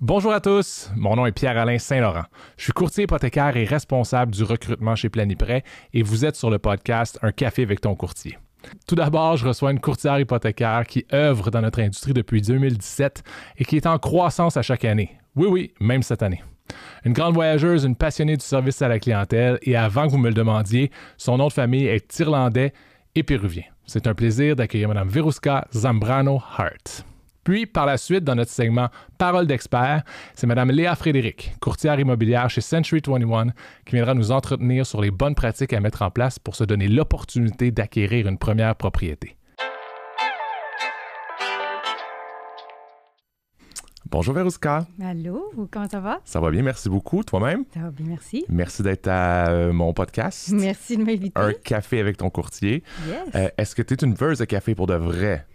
Bonjour à tous, mon nom est Pierre-Alain Saint-Laurent. Je suis courtier hypothécaire et responsable du recrutement chez Planiprêt et vous êtes sur le podcast Un café avec ton courtier. Tout d'abord, je reçois une courtière hypothécaire qui œuvre dans notre industrie depuis 2017 et qui est en croissance à chaque année. Oui, oui, même cette année. Une grande voyageuse, une passionnée du service à la clientèle et avant que vous me le demandiez, son nom de famille est irlandais et péruvien. C'est un plaisir d'accueillir Mme Veruska Zambrano Hart. Puis, par la suite, dans notre segment Parole d'expert, c'est Mme Léa Frédéric, courtière immobilière chez Century 21, qui viendra nous entretenir sur les bonnes pratiques à mettre en place pour se donner l'opportunité d'acquérir une première propriété. Bonjour Veruska. Allô, comment ça va? Ça va bien, merci beaucoup. Toi-même? Ça va bien, merci. Merci d'être à euh, mon podcast. Merci de m'inviter. Un café avec ton courtier. Yes. Euh, Est-ce que tu es une veuse de café pour de vrai?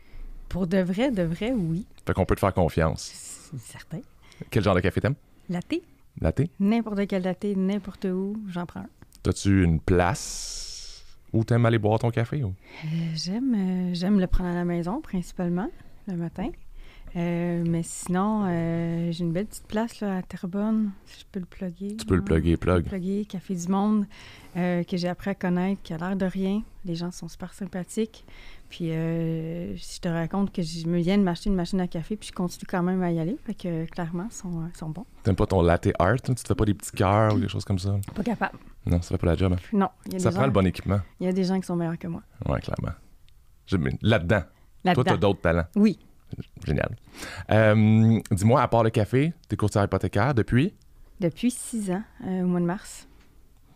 Pour de vrai, de vrai, oui. Fait qu'on peut te faire confiance. C'est certain. Quel genre de café t'aimes? Latte, Latte? n'importe quel latte, n'importe où, j'en prends un. T'as-tu une place où t'aimes aller boire ton café? Ou? Euh, j'aime, euh, j'aime le prendre à la maison, principalement, le matin. Euh, mais sinon, euh, j'ai une belle petite place là, à Terrebonne, si je peux le plugger. Tu peux le là. plugger, plug. Plugger, Café du Monde, euh, que j'ai appris à connaître, qui a l'air de rien. Les gens sont super sympathiques. Puis, si je te raconte que je me viens de m'acheter une machine à café, puis je continue quand même à y aller. Fait que, clairement, ils sont, sont bons. T'aimes pas ton latte art? hein? Tu te fais pas des petits cœurs ou des choses comme ça? Pas capable. Non, ça fait pas la job. hein? Non, il y a, Ça des prend gens, le bon équipement. il y a des gens qui sont meilleurs que moi. Ouais, clairement. Là-dedans. Toi, Là-dedans. t'as d'autres talents. Oui. Génial. Euh, Dis-moi, à part le café, t'es courtière hypothécaire depuis? Depuis six ans, euh, au mois de mars.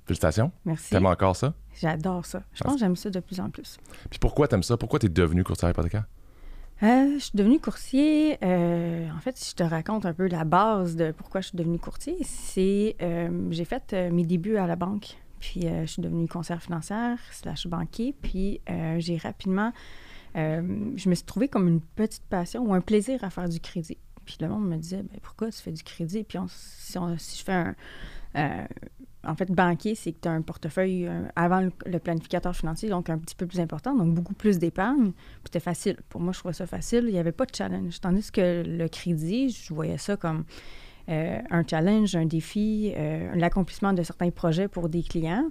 Félicitations. Merci. T'aimes encore ça? J'adore ça. Je Ah, pense que j'aime ça de plus en plus. Puis pourquoi t'aimes ça? Pourquoi t'es devenu courtière hypothécaire? Euh, je suis devenue courtier. euh, en fait, si je te raconte un peu la base de pourquoi je suis devenue courtier, c'est euh, j'ai fait mes débuts à la banque. Puis je suis devenue conseillère financière slash banquier. Puis j'ai rapidement, euh, je me suis trouvée comme une petite passion ou un plaisir à faire du crédit. Puis le monde me disait, ben, pourquoi tu fais du crédit? Puis si, on- je fais un... euh, en fait, banquier, c'est que tu as un portefeuille euh, avant le planificateur financier, donc un petit peu plus important, donc beaucoup plus d'épargne. Puis c'était facile. Pour moi, je trouvais ça facile. Il n'y avait pas de challenge. Tandis que le crédit, je voyais ça comme euh, un challenge, un défi, euh, l'accomplissement de certains projets pour des clients.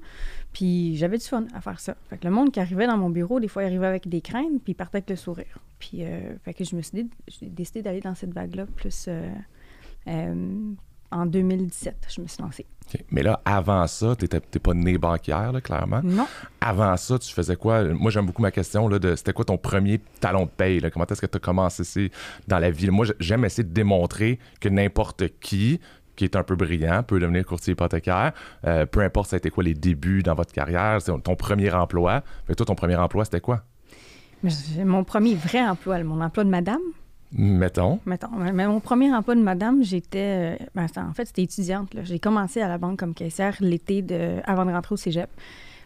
Puis j'avais du fun à faire ça. Fait que le monde qui arrivait dans mon bureau, des fois, il arrivait avec des craintes, puis il partait avec le sourire. Puis euh, fait que je me suis dit, j'ai décidé d'aller dans cette vague-là plus euh, en 2017. Je me suis lancée. Mais là, avant ça, t'étais- t'es pas né banquière, là, clairement. Non. Avant ça, tu faisais quoi? Moi, j'aime beaucoup ma question, là, de c'était quoi ton premier talon de paye? là? Comment est-ce que tu as commencé ici dans la vie? Moi, j'aime essayer de démontrer que n'importe qui qui est un peu brillant peut devenir courtier hypothécaire. Euh, peu importe ça a été quoi les débuts dans votre carrière, c'est ton premier emploi. Fait que toi, ton premier emploi, c'était quoi? Mon premier vrai emploi, mon emploi de madame, Mettons. mettons. Mais mon premier emploi de madame, j'étais. euh, ben, en fait, c'était étudiante. J'ai commencé à la banque comme caissière l'été de, avant de rentrer au cégep.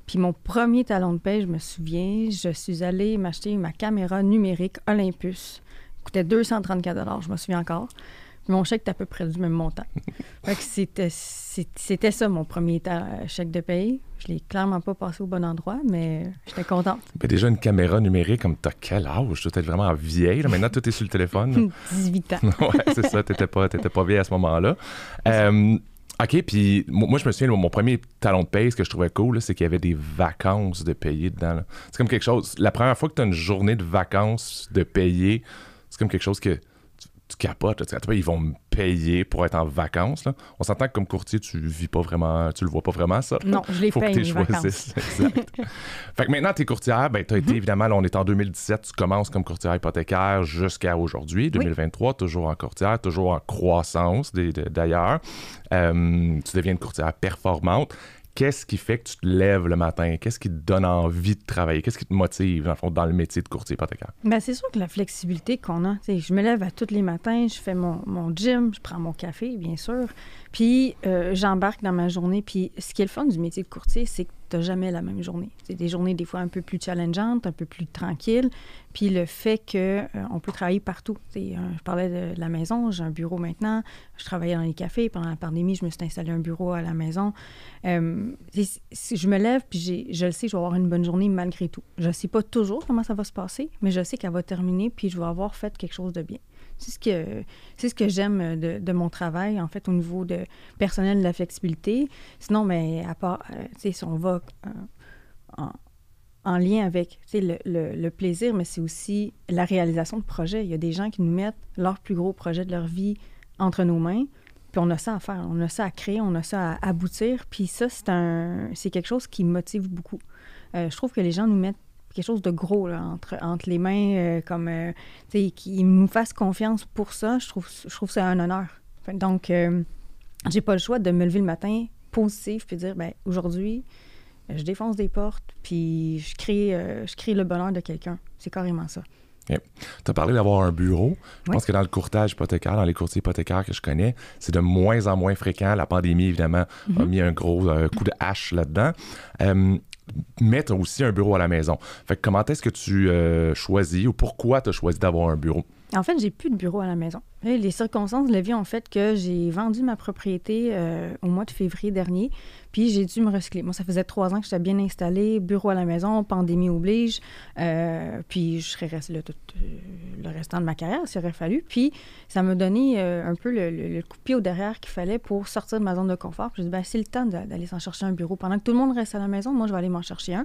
Puis mon premier talon de paie, je me souviens, je suis allée m'acheter ma caméra numérique Olympus. Ça coûtait 234 je me souviens encore. Puis mon chèque était à peu près du même montant. Fait que c'était, c'était ça mon premier ta- chèque de paye. Je l'ai clairement pas passé au bon endroit, mais j'étais contente. Ben, déjà, une caméra numérique, comme t'as quel âge? Tu être vraiment vieille. là. Maintenant, tout est sur le téléphone. là. 18 ans. ouais, c'est ça. T'étais pas, t'étais pas vieille à ce moment-là. Euh, OK, puis mo- moi, je me souviens, mon premier talon de paye, ce que je trouvais cool, c'est qu'il y avait des vacances de payer dedans. C'est comme quelque chose... La première fois que tu as une journée de vacances de payer, c'est comme quelque chose que tu, capotes. là. Ils vont me payer pour être en vacances. là. On s'entend que comme courtier, tu vis pas vraiment... Tu le vois pas vraiment, ça. Non, je les Faut que tu choisisses. Exact. fait que maintenant, tu es courtière. Ben, tu as Mhm. été, évidemment, là, on est en 2017, tu commences comme courtière hypothécaire jusqu'à aujourd'hui, 2023, toujours en courtière, toujours en croissance d'ailleurs. Euh, tu deviens une courtière performante. Qu'est-ce qui fait que tu te lèves le matin? Qu'est-ce qui te donne envie de travailler? Qu'est-ce qui te motive, dans le dans le métier de courtier hypothécaire? Ben, c'est sûr que la flexibilité qu'on a, je me lève à tous les matins, je fais mon, mon gym, je prends mon café, bien sûr, puis euh, j'embarque dans ma journée. Puis ce qui est le fun du métier de courtier, c'est que jamais la même journée. C'est des journées des fois un peu plus challengeantes, un peu plus tranquilles. Puis le fait que euh, peut travailler partout. Euh, je parlais de, la maison, j'ai un bureau maintenant. Je travaillais dans les cafés. Pendant la pandémie, je me suis installé un bureau à la maison. Euh, c'est- je me lève, puis je le sais, je vais avoir une bonne journée malgré tout. Je ne sais pas toujours comment ça va se passer, mais je sais qu'elle va terminer, puis je vais avoir fait quelque chose de bien. C'est ce que, c'est ce que j'aime de, de, mon travail, en fait, au niveau de personnel de la flexibilité. Sinon, mais à part, euh, tu sais, si on va euh, en, en, lien avec le, le, le, plaisir, mais c'est aussi la réalisation de projets. Il y a des gens qui nous mettent leur plus gros projet de leur vie entre nos mains. Puis on a ça à faire, on a ça à créer, on a ça à aboutir. Puis ça, c'est un, c'est quelque chose qui motive beaucoup. Euh, je trouve que les gens nous mettent quelque chose de gros là, entre, entre les mains, euh, comme, euh, qu'ils nous fassent confiance pour ça, je trouve, je trouve ça un honneur. Donc, euh, j'ai pas le choix de me lever le matin positif puis dire, ben aujourd'hui, je défonce des portes, puis je crée, euh, je crée le bonheur de quelqu'un. C'est carrément ça. Okay. Tu as parlé d'avoir un bureau. Je oui. pense que dans le courtage hypothécaire, dans les courtiers hypothécaires que je connais, c'est de moins en moins fréquent. La pandémie, évidemment, mm -hmm. a mis un gros euh, coup de hache là-dedans. Euh, as aussi un bureau à la maison. Fait que comment est-ce que tu euh, choisis ou pourquoi tu as choisi d'avoir un bureau? En fait, j'ai plus de bureau à la maison. Les circonstances de la vie ont fait que j'ai vendu ma propriété euh, au mois de février dernier, puis j'ai dû me recycler. Moi, ça faisait trois ans que j'étais bien installée, bureau à la maison, pandémie oblige, euh, puis je serais restée là tout euh, le restant de ma carrière, s'il aurait fallu. Puis ça m'a donné un peu le, coup de pied au derrière qu'il fallait pour sortir de ma zone de confort. Puis je dit, ben, c'est le temps d'aller s'en chercher un bureau. Pendant que tout le monde reste à la maison, moi, je vais aller m'en chercher un.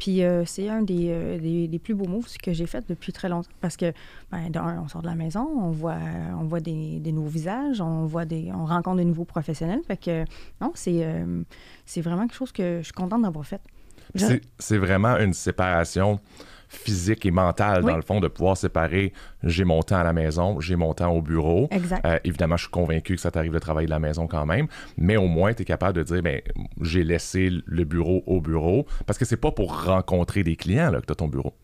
Puis c'est un des, des, des, plus beaux moves que j'ai fait depuis très longtemps. Parce que, ben, d'un, on sort de la maison, on voit, on voit des, des, nouveaux visages, on voit des, on rencontre de nouveaux professionnels. Fait que, non, c'est, euh, c'est vraiment quelque chose que je suis contente d'avoir fait. Je... C'est vraiment une séparation physique et mentale, oui. dans le fond, de pouvoir séparer j'ai mon temps à la maison, j'ai mon temps au bureau. Exact. Euh, évidemment, je suis convaincu que ça t'arrive de travailler de la maison quand même, mais au moins, tu es capable de dire ben, j'ai laissé le bureau au bureau, parce que c'est pas pour rencontrer des clients là, que tu as ton bureau.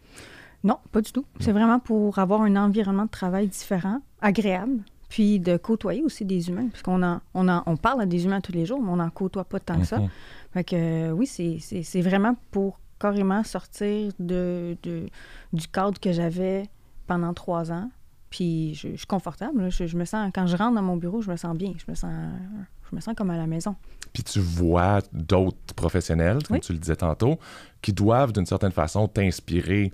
Non, pas du tout. C'est vraiment pour avoir un environnement de travail différent, agréable, puis de côtoyer aussi des humains, puisqu'on en, on en, on parle à des humains tous les jours, mais on n'en côtoie pas tant que ça. Mhm. Fait que euh, oui, c'est vraiment pour carrément sortir de, de, du cadre que j'avais pendant trois ans. Puis je, je suis confortable. Je, je, me sens, quand je rentre dans mon bureau, je me sens bien. Je me sens, je me sens comme à la maison. Puis tu vois d'autres professionnels, comme oui. tu le disais tantôt, qui doivent d'une certaine façon t'inspirer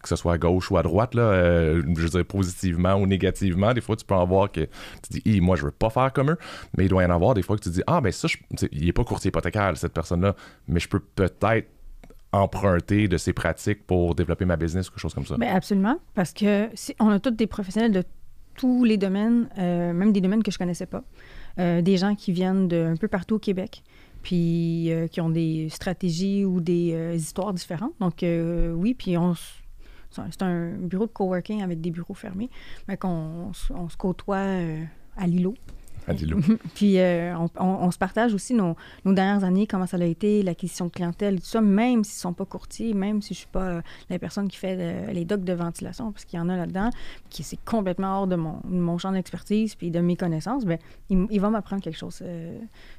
que ce soit à gauche ou à droite, là, euh, je veux dire positivement ou négativement. Des fois, tu peux en voir que tu dis, moi, je veux pas faire comme eux, mais il doit y en avoir des fois que tu dis, ah, ben ça, je, il est pas courtier hypothécaire, cette personne-là, mais je peux peut-être emprunter de ses pratiques pour développer ma business ou quelque chose comme ça. Bien, absolument, parce que on a tous des professionnels de tous les domaines, euh, même des domaines que je connaissais pas. Euh, des gens qui viennent de un peu partout au Québec, puis euh, qui ont des stratégies ou des histoires différentes. Donc, oui, puis on c'est un bureau de coworking avec des bureaux fermés, mais qu'on on se côtoie euh, à l'îlot. À l'îlot. Puis euh, on, on, on, se partage aussi nos, nos, dernières années, comment ça a été, l'acquisition de clientèle et tout ça, même s'ils ne sont pas courtiers, même si je ne suis pas euh, la personne qui fait les docks de ventilation, parce qu'il y en a là-dedans, qui c'est complètement hors de mon, de mon champ d'expertise puis de mes connaissances, bien, il, il va m'apprendre quelque chose.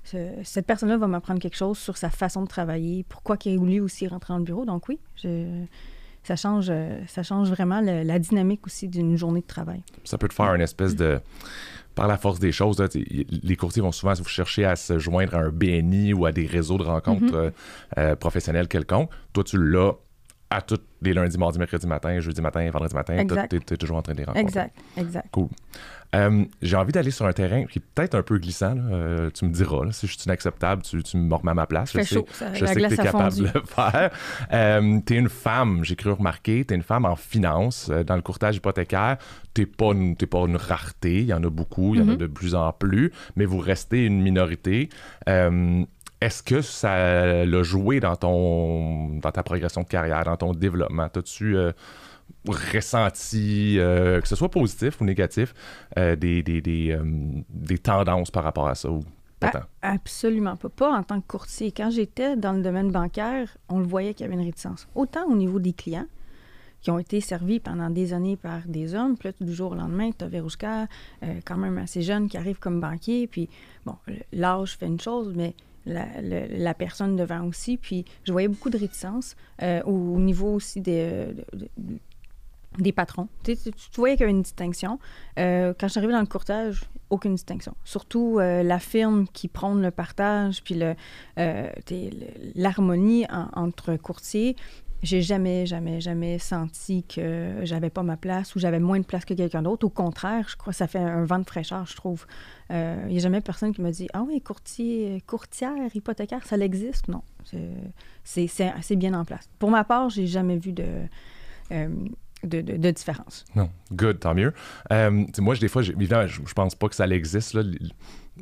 Ce, cette personne-là va m'apprendre quelque chose sur sa façon de travailler, pourquoi il a voulu aussi rentrer dans le bureau. Donc oui, je ça change, ça change vraiment le, la dynamique aussi d'une journée de travail. Ça peut te faire une espèce de par la force des choses, là, les courtiers vont souvent vous chercher à se joindre à un BNI ou à des réseaux de rencontres mm -hmm. euh, professionnels quelconques. Toi, tu l'as à tous les lundis, mardis, mercredi matin, jeudi matin, vendredi matin. Tu es, toujours en train de les rencontrer. Exact, exact. Cool. Euh, J'ai envie d'aller sur un terrain qui est peut-être un peu glissant. Euh, tu me diras. Là, si je suis inacceptable, tu, tu me remets à ma place. Je, sais, chaud, ça, je sais que tu es capable fondu. de le faire. Euh, tu es une femme, j'ai cru remarquer. Tu es une femme en finance, dans le courtage hypothécaire. Tu n'es pas, pas, une rareté. Il y en a beaucoup, il y en mm -hmm. a de plus en plus. Mais vous restez une minorité. Est-ce que ça l'a joué dans ton dans ta progression de carrière, dans ton développement? As-tu euh, ressenti, euh, que ce soit positif ou négatif, euh, des, des, des, des, tendances par rapport à ça? Ou pas tant? Absolument pas. Pas en tant que courtier. Quand j'étais dans le domaine bancaire, on le voyait qu'il y avait une réticence. Autant au niveau des clients, qui ont été servis pendant des années par des hommes. Puis là, du jour au lendemain, tu as Verouchka, euh, quand même assez jeune, qui arrive comme banquier. Puis, bon, l'âge fait une chose, mais la, la, personne devant aussi. Puis je voyais beaucoup de réticence euh, au, au, niveau aussi des, de, de, des patrons. Tu, tu, voyais qu'il y avait une distinction. Euh, quand j'arrivais dans le courtage, aucune distinction. Surtout euh, la firme qui prône le partage, puis l'harmonie entre courtiers. J'ai jamais, jamais, jamais senti que j'avais pas ma place ou j'avais moins de place que quelqu'un d'autre. Au contraire, je crois que ça fait un vent de fraîcheur, je trouve. Il n'y a jamais personne qui me dit Ah oui, courtier, courtière, hypothécaire, ça existe. Non. C'est bien en place. Pour ma part, j'ai jamais vu de. De, différence. Non, good, tant mieux. Euh, moi, des fois, je, je pense pas que ça existe là,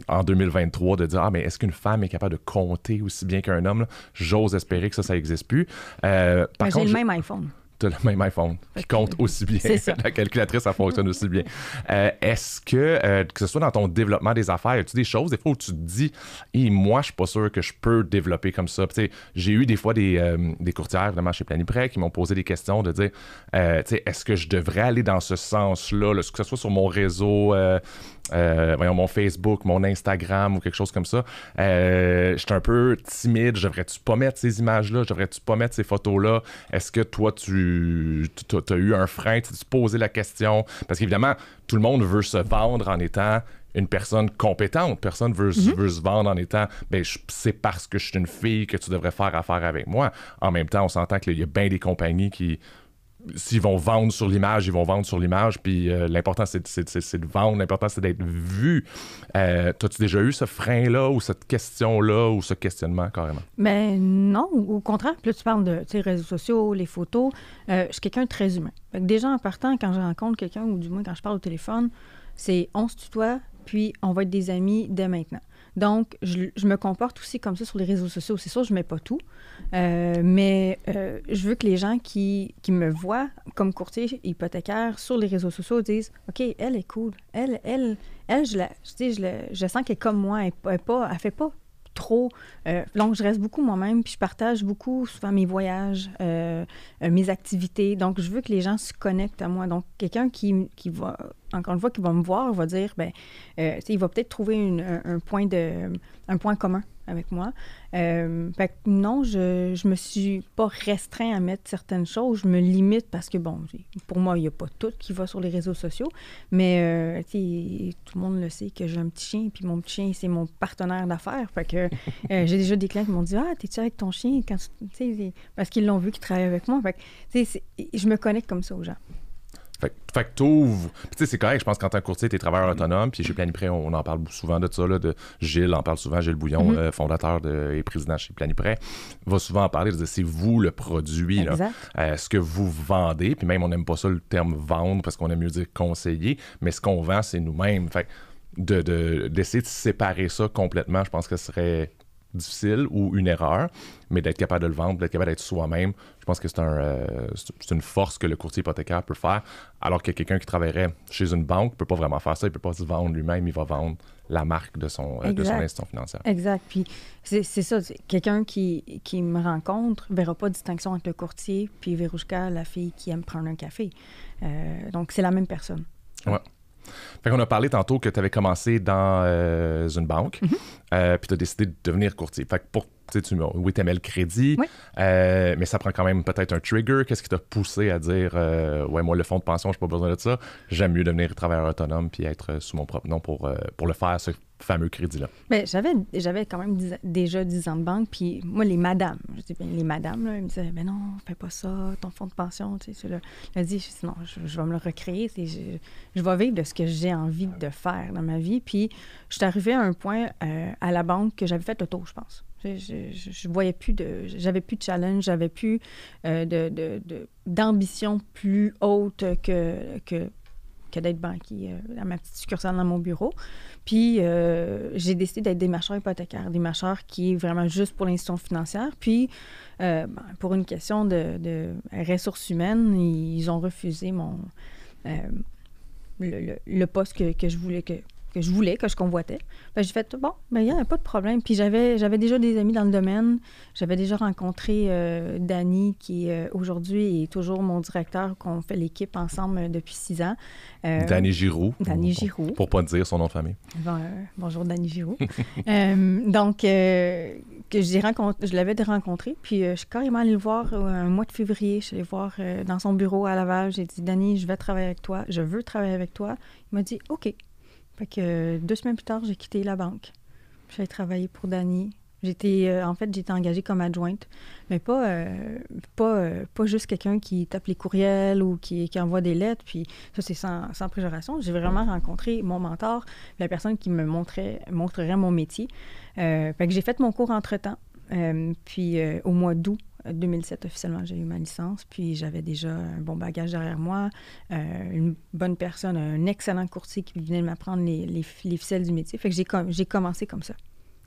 en 2023 de dire ah mais est-ce qu'une femme est capable de compter aussi bien qu'un homme J'ose espérer que ça, ça n'existe plus. Euh, par j'ai le même iPhone tu le même iPhone qui compte aussi bien. La calculatrice, ça fonctionne aussi bien. Euh, est-ce que, euh, que ce soit dans ton développement des affaires, as-tu des choses, des fois, où tu te dis, et moi, je suis pas sûr que je peux développer comme ça? J'ai eu des fois des, euh, des courtières, vraiment, chez Planiprêt, qui m'ont posé des questions de dire, est-ce que je devrais aller dans ce sens-là, que ce soit sur mon réseau, voyons, mon Facebook, mon Instagram ou quelque chose comme ça. Euh, je suis un peu timide. Devrais-tu pas mettre ces images-là? Devrais-tu pas mettre ces photos-là? Est-ce que toi, tu as eu un frein, tu posé la question? Parce qu'évidemment, tout le monde veut se vendre en étant une personne compétente. Personne veut, mhm. veut se vendre en étant ben, c'est parce que je suis une fille que tu devrais faire affaire avec moi. En même temps, on s'entend qu'il y a bien des compagnies qui s'ils vont vendre sur l'image, ils vont vendre sur l'image. Puis euh, l'important, c'est de vendre. L'important, c'est d'être vu. Euh, As-tu déjà eu ce frein-là ou cette question-là ou ce questionnement carrément? Mais ben, non. Au contraire, plus tu parles de réseaux sociaux, les photos. Euh, je suis quelqu'un de très humain. déjà, en partant, quand je rencontre quelqu'un ou du moins quand je parle au téléphone, c'est on se tutoie, puis on va être des amis dès maintenant. Donc, je, me comporte aussi comme ça sur les réseaux sociaux. C'est sûr, je ne mets pas tout, euh, mais euh, je veux que les gens qui, qui, me voient comme courtier hypothécaire sur les réseaux sociaux disent OK, elle est cool. Elle, elle, elle je, la, je, je, je sens qu'elle est comme moi. Elle ne pas, elle fait pas trop. Euh, donc, je reste beaucoup moi-même, puis je partage beaucoup souvent mes voyages, euh, euh, mes activités. Donc, je veux que les gens se connectent à moi. Donc, quelqu'un qui, qui va, encore une fois, qui va me voir, va dire, ben, il va peut-être trouver un, point de, un point commun avec moi. Euh, fait que non, je, je me suis pas restreint à mettre certaines choses. Je me limite parce que, bon, pour moi, il n'y a pas tout qui va sur les réseaux sociaux. Mais euh, tout le monde le sait que j'ai un petit chien, puis mon petit chien, c'est mon partenaire d'affaires. Fait que euh, j'ai déjà des clients qui m'ont dit Ah, t'es-tu avec ton chien quand Parce qu'ils l'ont vu qu'ils travaillent avec moi. Fait que, je me connecte comme ça aux gens. Fait, fait que t'ouvres. tu sais, c'est correct, je pense qu'en tant que courtier, t'es travailleur autonome. Puis chez Planipré, on, en parle souvent de ça. Là, de Gilles en parle souvent, Gilles Bouillon, mm-hmm. euh, fondateur de, et président chez Planipré, va souvent en parler de c'est vous le produit, là, euh, ce que vous vendez. Puis même, on n'aime pas ça le terme vendre parce qu'on aime mieux dire conseiller. Mais ce qu'on vend, c'est nous-mêmes. Fait de, d'essayer de, séparer ça complètement, je pense que ce serait difficile ou une erreur, mais d'être capable de le vendre, d'être capable d'être soi-même, je pense que c'est un, euh, une force que le courtier hypothécaire peut faire, alors que quelqu'un qui travaillerait chez une banque ne peut pas vraiment faire ça, il ne peut pas se vendre lui-même, il va vendre la marque de son, euh, de son institution financière. Exact. Puis c'est ça, quelqu'un qui, qui, me rencontre ne verra pas de distinction entre le courtier puis Verouchka, la fille qui aime prendre un café. Euh, donc c'est la même personne. Ouais. Fait qu'on a parlé tantôt que tu avais commencé dans euh, une banque, euh, puis tu as décidé de devenir courtier. Fait que pour, tu oui, tu le crédit, euh, mais ça prend quand même peut-être un trigger. Qu'est-ce qui t'a poussé à dire, ouais, moi, le fonds de pension, je n'ai pas besoin de ça. J'aime mieux devenir travailleur autonome puis être sous mon propre nom pour, pour le faire, ce fameux crédit-là? Bien, j'avais, j'avais quand même déjà 10 ans de banque, puis moi, les madames, je dis bien les madames, là, ils me disaient, mais non, fais pas ça, ton fonds de pension, tu sais, là. dit, non, je, vais me le recréer, je, je vais vivre de ce que j'ai envie de faire dans ma vie. Puis, je suis arrivée à un point euh, à la banque que j'avais fait le tour, je pense. Je, je, voyais plus de, j'avais plus de challenge, j'avais plus euh, d'ambition plus haute que, d'être banquier euh, à ma petite succursale dans mon bureau. Puis, euh, j'ai décidé d'être démarcheur hypothécaire, démarcheur qui est vraiment juste pour l'institution financière. Puis, euh, ben, pour une question de, ressources humaines, ils ont refusé mon, euh, le, poste que, que, je voulais que, que je voulais, que je convoitais. j'ai fait, bon, mais il n'y a pas de problème. Puis j'avais, j'avais déjà des amis dans le domaine. J'avais déjà rencontré euh, Danny, qui euh, aujourd'hui est toujours mon directeur, qu'on fait l'équipe ensemble euh, depuis six ans. Euh, Danny Giroux. Danny Giroux. Pour, pas dire son nom de famille. bonjour, Danny Giroux. donc, que j'ai rencontré, je l'avais rencontré, puis je suis carrément allée le voir un mois de février. Je suis allée voir dans son bureau à Laval. J'ai dit, Danny, je vais travailler avec toi. Je veux travailler avec toi. Il m'a dit, OK. Que deux semaines plus tard, j'ai quitté la banque. J'ai travaillé pour Danny J'étais, euh, en fait, j'étais engagée comme adjointe, mais pas, euh, pas, euh, pas juste quelqu'un qui tape les courriels ou qui, qui envoie des lettres, puis ça, c'est sans, sans préjuration. J'ai vraiment rencontré mon mentor, la personne qui me montrait, montrerait mon métier. fait que j'ai fait mon cours entre-temps. puis au mois d'août 2007, officiellement, j'ai eu ma licence, puis j'avais déjà un bon bagage derrière moi, une bonne personne, un excellent courtier qui venait de m'apprendre les, les, les, ficelles du métier. Fait que j'ai, j'ai commencé comme ça.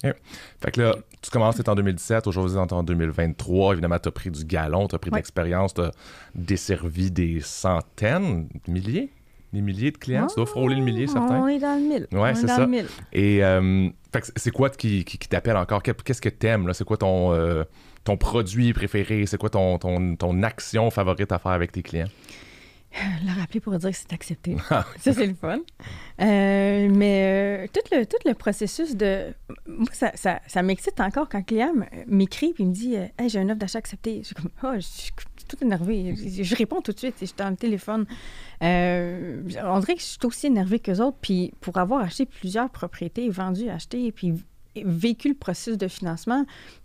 Fait que là, tu commences, c'est en 2017, aujourd'hui, c'est en 2023. Évidemment, tu as pris du galon, tu as pris de l'expérience, tu as desservi des centaines, des milliers, des milliers de clients. tu dois frôler le millier, certains. On est dans le mille. Ouais, c'est ça. Et euh, c'est quoi qui, qui, t'appelle encore? Qu'est-ce que t'aimes? C'est quoi ton, euh, ton produit préféré? C'est quoi ton, ton, ton action favorite à faire avec tes clients? Le rappeler pour dire que c'est accepté. Ah ça, c'est le fun. Euh, mais euh, tout, le, tout le processus de. Moi, ça, ça, ça m'excite encore quand un client m'écrit et me dit Hey, j'ai un offre d'achat accepté. Je suis comme oh, je suis tout énervée. Je, réponds tout de suite. Je suis dans le téléphone. Euh, on dirait que je suis aussi énervée qu'eux autres. Puis pour avoir acheté plusieurs propriétés, vendu, acheté, puis vécu le processus de financement,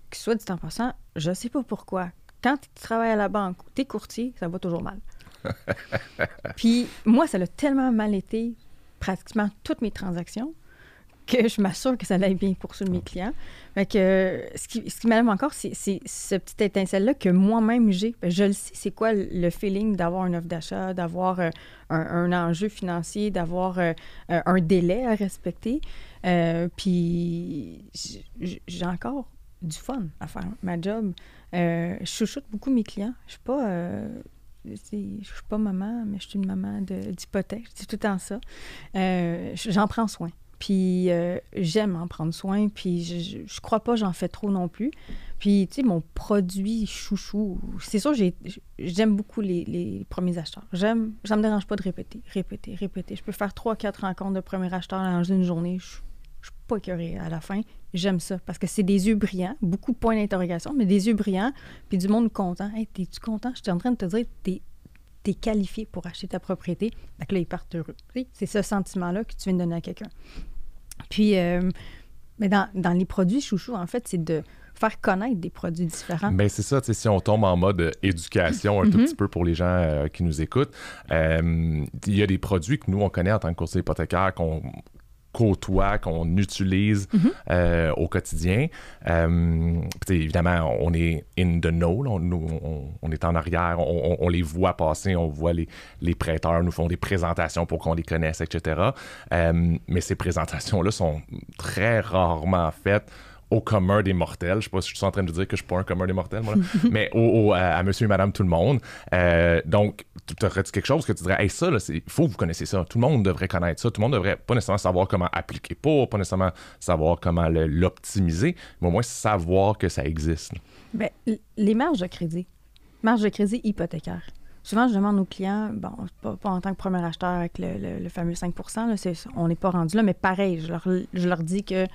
que soit dit en passant, je ne sais pas pourquoi. Quand tu travailles à la banque ou tu es courtier, ça va toujours mal. Puis moi, ça a tellement mal été pratiquement toutes mes transactions que je m'assure que ça aille bien pour ceux de mes clients. Fait que, ce qui, ce qui m'aime encore, c'est ce petit étincelle-là que moi-même j'ai. Je le sais, c'est quoi le feeling d'avoir une offre d'achat, d'avoir euh, un, enjeu financier, d'avoir euh, un délai à respecter. Euh, puis j'ai encore du fun à faire ma job. je chouchoute beaucoup mes clients. Je suis pas je suis pas maman, mais je suis une maman d'hypothèque. C'est tout le temps ça. Euh, j'en prends soin. Puis euh, j'aime en prendre soin. Puis je, je, crois pas j'en fais trop non plus. Puis, tu sais, mon produit chouchou, c'est sûr, j'aime beaucoup les, premiers acheteurs. J'aime, ça me dérange pas de répéter, répéter, répéter. Je peux faire trois, quatre rencontres de premiers acheteurs dans une journée. Je, je suis pas curée à la fin. J'aime ça parce que c'est des yeux brillants, beaucoup de points d'interrogation, mais des yeux brillants, puis du monde content. Hey, t'es-tu content? Je suis en train de te dire, t'es es qualifié pour acheter ta propriété. Donc là, ils partent heureux. C'est ce sentiment-là que tu viens de donner à quelqu'un. Puis, euh, mais dans, dans, les produits chouchou, en fait, c'est de faire connaître des produits différents. Mais ben, c'est ça, si on tombe en mode éducation un tout mhm. petit peu pour les gens euh, qui nous écoutent, euh, il y a des produits que nous, on connaît en tant que courtier hypothécaire, qu'on côtoie, qu'on utilise mhm. euh, au quotidien. Euh, évidemment, on est in the know, on, est en arrière, on, les voit passer, on voit les, les, prêteurs nous font des présentations pour qu'on les connaisse, etc. Euh, mais ces présentations-là sont très rarement faites au commun des mortels. Je sais pas si je suis en train de dire que je suis pas un commun des mortels, moi, mais au, à, monsieur et madame tout le monde. Euh, donc, tu aurais quelque chose que tu dirais, hey, ça, il faut que vous connaissiez ça. Tout le monde devrait connaître ça. Tout le monde devrait pas nécessairement savoir comment appliquer pour, pas nécessairement savoir comment l'optimiser, mais au moins savoir que ça existe. Bien, les marges de crédit, marge de crédit hypothécaire. Souvent, je demande aux clients, bon, pas, en tant que premier acheteur avec le, fameux 5% on n'est pas rendu là, mais pareil, je leur, je leur dis que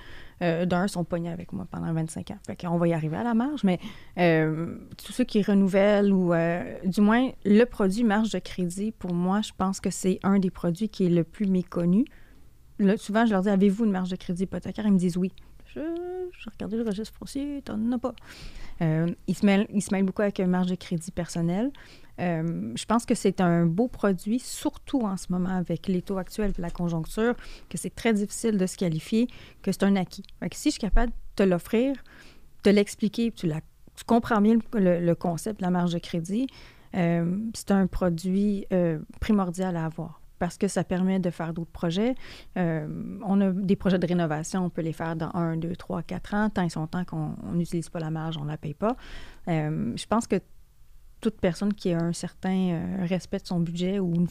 euh, d'un, sont pognés avec moi pendant 25 ans. Fait qu'on va y arriver à la marge, mais euh, tous ceux qui renouvellent ou euh, du moins le produit marge de crédit, pour moi, je pense que c'est un des produits qui est le plus méconnu. souvent, je leur dis Avez-vous une marge de crédit hypothécaire? Ils me disent oui. Je, je regardé le registre foncier, t'en as pas. ils, se mêlent, ils se mêlent beaucoup avec une marge de crédit personnel. Euh, je pense que c'est un beau produit, surtout en ce moment avec les taux actuels et la conjoncture, que c'est très difficile de se qualifier, que c'est un acquis. si je suis capable de te l'offrir, de l'expliquer, tu, tu comprends bien le, concept de la marge de crédit, euh, c'est un produit euh, primordial à avoir parce que ça permet de faire d'autres projets. on a des projets de rénovation, on peut les faire dans 1, 2, 3, 4 ans, tant ils sont temps qu'on n'utilise pas la marge, on ne la paye pas. je pense que toute personne qui a un certain euh, respect de son budget ou une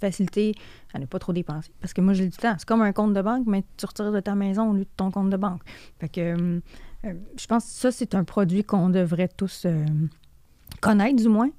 facilité à ne pas trop dépenser. Parce que moi, j'ai du temps. C'est comme un compte de banque, mais tu retires de ta maison au lieu de ton compte de banque. Fait que euh, euh, je pense que ça, c'est un produit qu'on devrait tous connaître, du moins,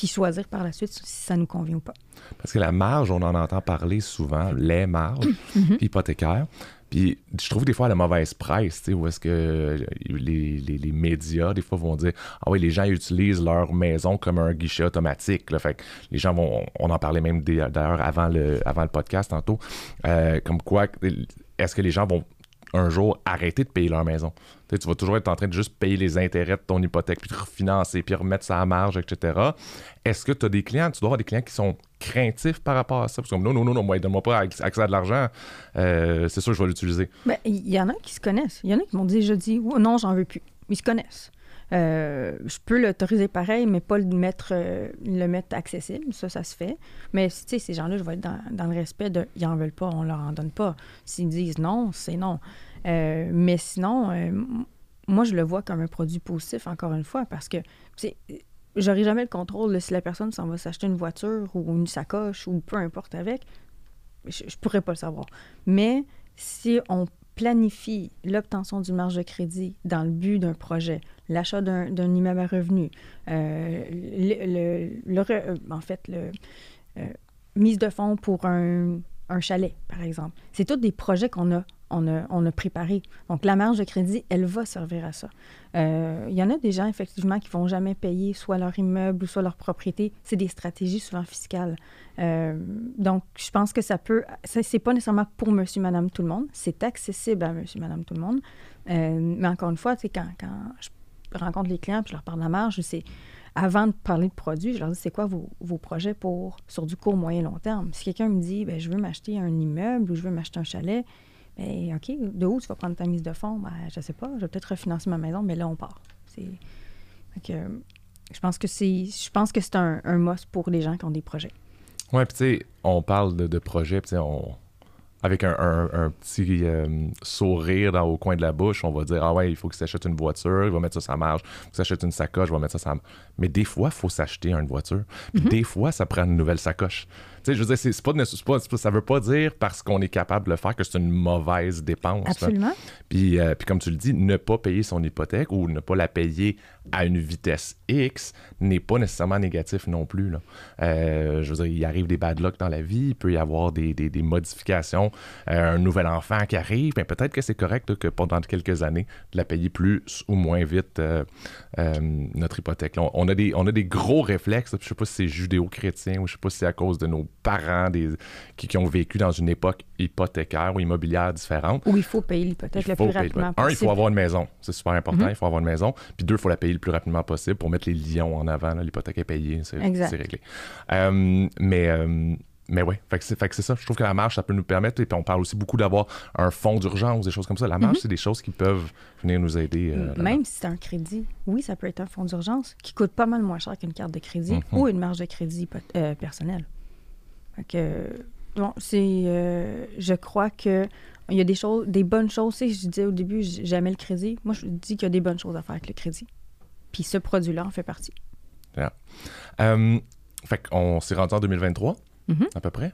puis choisir par la suite si ça nous convient ou pas. Parce que la marge, on en entend parler souvent, les marges mm-hmm. hypothécaires. Puis je trouve des fois la mauvaise presse, tu sais, où est-ce que les, les, médias, des fois, vont dire Ah oui, les gens utilisent leur maison comme un guichet automatique. Là. Fait que les gens vont. On en parlait même d'ailleurs avant le, avant le podcast tantôt. Euh, comme quoi, est-ce que les gens vont un jour arrêter de payer leur maison. Tu, vas toujours être en train de juste payer les intérêts de ton hypothèque, puis de refinancer, puis remettre ça à marge, etc. Est-ce que tu as des clients, tu dois avoir des clients qui sont craintifs par rapport à ça? Parce que non, non, non, non, moi, donne-moi pas accès à de l'argent, euh, c'est sûr que je vais l'utiliser. Ben, il y en a qui se connaissent. Il y en a qui m'ont dit, je dis, oh, non, j'en veux plus. Ils se connaissent. Euh, je peux l'autoriser pareil, mais pas le mettre, euh, le mettre accessible. Ça, ça se fait. Mais tu sais, ces gens-là, je vais être dans, dans, le respect de ils en veulent pas, on leur en donne pas. S'ils disent non, c'est non. Euh, mais sinon, moi, je le vois comme un produit positif, encore une fois, parce que j'aurai jamais le contrôle si la personne s'en va s'acheter une voiture ou une sacoche ou peu importe avec. Je, je pourrais pas le savoir. Mais si on planifie l'obtention d'une marge de crédit dans le but d'un projet, l'achat d'un immeuble à revenu, euh, euh, en fait, le, euh, mise de fonds pour un, un chalet, par exemple. C'est tous des projets qu'on a on a, on a, préparé. Donc, la marge de crédit, elle va servir à ça. Il y en a des gens, effectivement, qui ne vont jamais payer soit leur immeuble ou soit leur propriété. C'est des stratégies souvent fiscales. donc, je pense que ça peut... C'est pas nécessairement pour monsieur, madame, tout le monde. C'est accessible à monsieur, madame, tout le monde. mais encore une fois, quand, quand je rencontre les clients, puis je leur parle de la marge, c'est avant de parler de produits, je leur dis c'est quoi vos, vos, projets pour sur du court, moyen, long terme? Si quelqu'un me dit ben, je veux m'acheter un immeuble ou je veux m'acheter un chalet, bien, OK, de où tu vas prendre ta mise de fonds? Ben, je sais pas, je vais peut-être refinancer ma maison, mais là, on part. C'est, je pense que c'est je pense que c'est un, un must pour les gens qui ont des projets. Oui, puis tu sais, on parle de, de projets, puis on, avec un, petit euh, sourire dans, au coin de la bouche, on va dire Ah ouais, il faut que tu achètes une voiture, il va mettre ça sur marge. Il faut que tu achètes une sacoche, il va mettre ça sur Mais des fois, il faut s'acheter une voiture. Puis mm-hmm. des fois, ça prend une nouvelle sacoche. Sais, je veux dire, c'est pas, pas, ça veut pas dire parce qu'on est capable de le faire que c'est une mauvaise dépense. Absolument. Puis, euh, puis comme tu le dis, ne pas payer son hypothèque ou ne pas la payer à une vitesse X n'est pas nécessairement négatif non plus. Là. Euh, je veux dire, il arrive des bad luck dans la vie, il peut y avoir des, des, modifications, euh, un nouvel enfant qui arrive, peut-être que c'est correct que pendant quelques années, de la payer plus ou moins vite notre hypothèque. on, a des, on a des gros réflexes, je sais pas si c'est judéo-chrétien ou je sais pas si c'est à cause de nos parents des, qui, ont vécu dans une époque hypothécaire ou immobilière différente. Où il faut payer l'hypothèque le plus rapidement possible. Un, il faut avoir une maison. C'est super important. Mhm. Il faut avoir une maison. Puis deux, il faut la payer le plus rapidement possible pour mettre les lions en avant. L'hypothèque est payée. C'est réglé. Euh, mais. Euh, mais oui, fait que c'est ça. Je trouve que la marge, ça peut nous permettre, et puis on parle aussi beaucoup d'avoir un fonds d'urgence, des choses comme ça. La marge, mhm. c'est des choses qui peuvent venir nous aider. Euh, Même si c'est un crédit, oui, ça peut être un fonds d'urgence qui coûte pas mal moins cher qu'une carte de crédit mhm. ou une marge de crédit personnelle bon, c'est. Euh, je crois que il y a des choses, des bonnes choses. Tu je disais au début, j'aimais le crédit. Moi, je dis qu'il y a des bonnes choses à faire avec le crédit. Puis ce produit-là en fait partie. Euh, fait qu'on s'est rendu en 2023, mm-hmm. à peu près.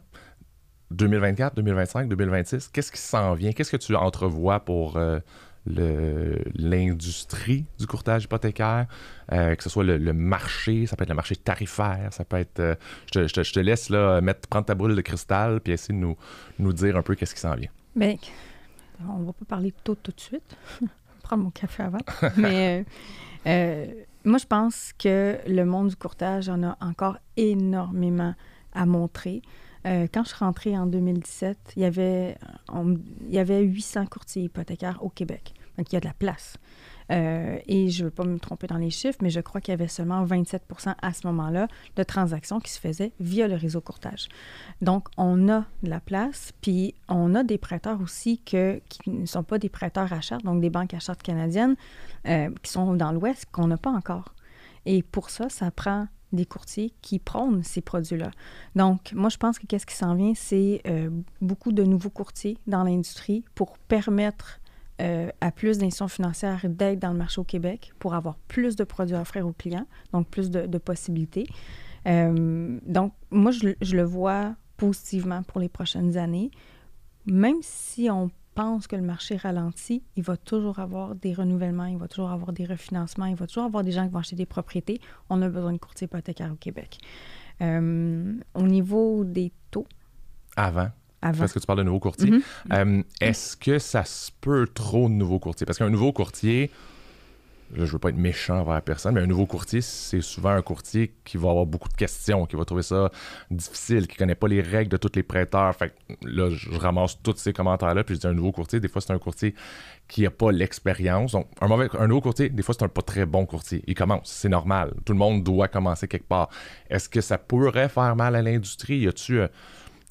2024, 2025, 2026, qu'est-ce qui s'en vient? Qu'est-ce que tu entrevois pour euh, l'industrie du courtage hypothécaire, euh, que ce soit le, marché, ça peut être le marché tarifaire, ça peut être... Euh, je, te, laisse là, mettre, prendre ta boule de cristal puis essayer de nous, nous dire un peu qu'est-ce qui s'en vient. Bien, on va pas parler de tout tout de suite. prendre mon café avant. Mais euh, moi, je pense que le monde du courtage en a encore énormément à montrer. Euh, quand je suis rentrée en 2017, il y, avait, il y avait 800 courtiers hypothécaires au Québec. Donc, il y a de la place. Euh, et je ne veux pas me tromper dans les chiffres, mais je crois qu'il y avait seulement 27% à ce moment-là de transactions qui se faisaient via le réseau courtage. Donc, on a de la place, puis on a des prêteurs aussi qui ne sont pas des prêteurs à charte, donc des banques à charte canadiennes, euh, qui sont dans l'Ouest, qu'on n'a pas encore. Et pour ça, ça prend des courtiers qui prônent ces produits-là. Donc, moi, je pense que qu'est-ce qui s'en vient, c'est euh, beaucoup de nouveaux courtiers dans l'industrie pour permettre euh, à plus d'institutions financières d'être dans le marché au Québec pour avoir plus de produits à offrir aux clients, donc plus de, possibilités. Euh, donc, moi, je, je, le vois positivement pour les prochaines années, même si on pense que le marché ralentit, il va toujours avoir des renouvellements, il va toujours avoir des refinancements, il va toujours avoir des gens qui vont acheter des propriétés. On a besoin de courtiers hypothécaires au Québec. Euh, au niveau des taux. Avant. Avant. Parce que tu parles de nouveaux courtiers. Mm-hmm. Euh, est-ce que ça se peut trop de nouveaux courtiers? Parce qu'un nouveau courtier, je veux pas être méchant envers personne, mais un nouveau courtier, c'est souvent un courtier qui va avoir beaucoup de questions, qui va trouver ça difficile, qui connaît pas les règles de tous les prêteurs. Fait là, je ramasse tous ces commentaires-là, puis je dis un nouveau courtier. Des fois, c'est un courtier qui n'a pas l'expérience. Donc, un, mauvais, un nouveau courtier, des fois, c'est un pas très bon courtier. Il commence, c'est normal. Tout le monde doit commencer quelque part. Est-ce que ça pourrait faire mal à l'industrie? Y a-tu. Euh,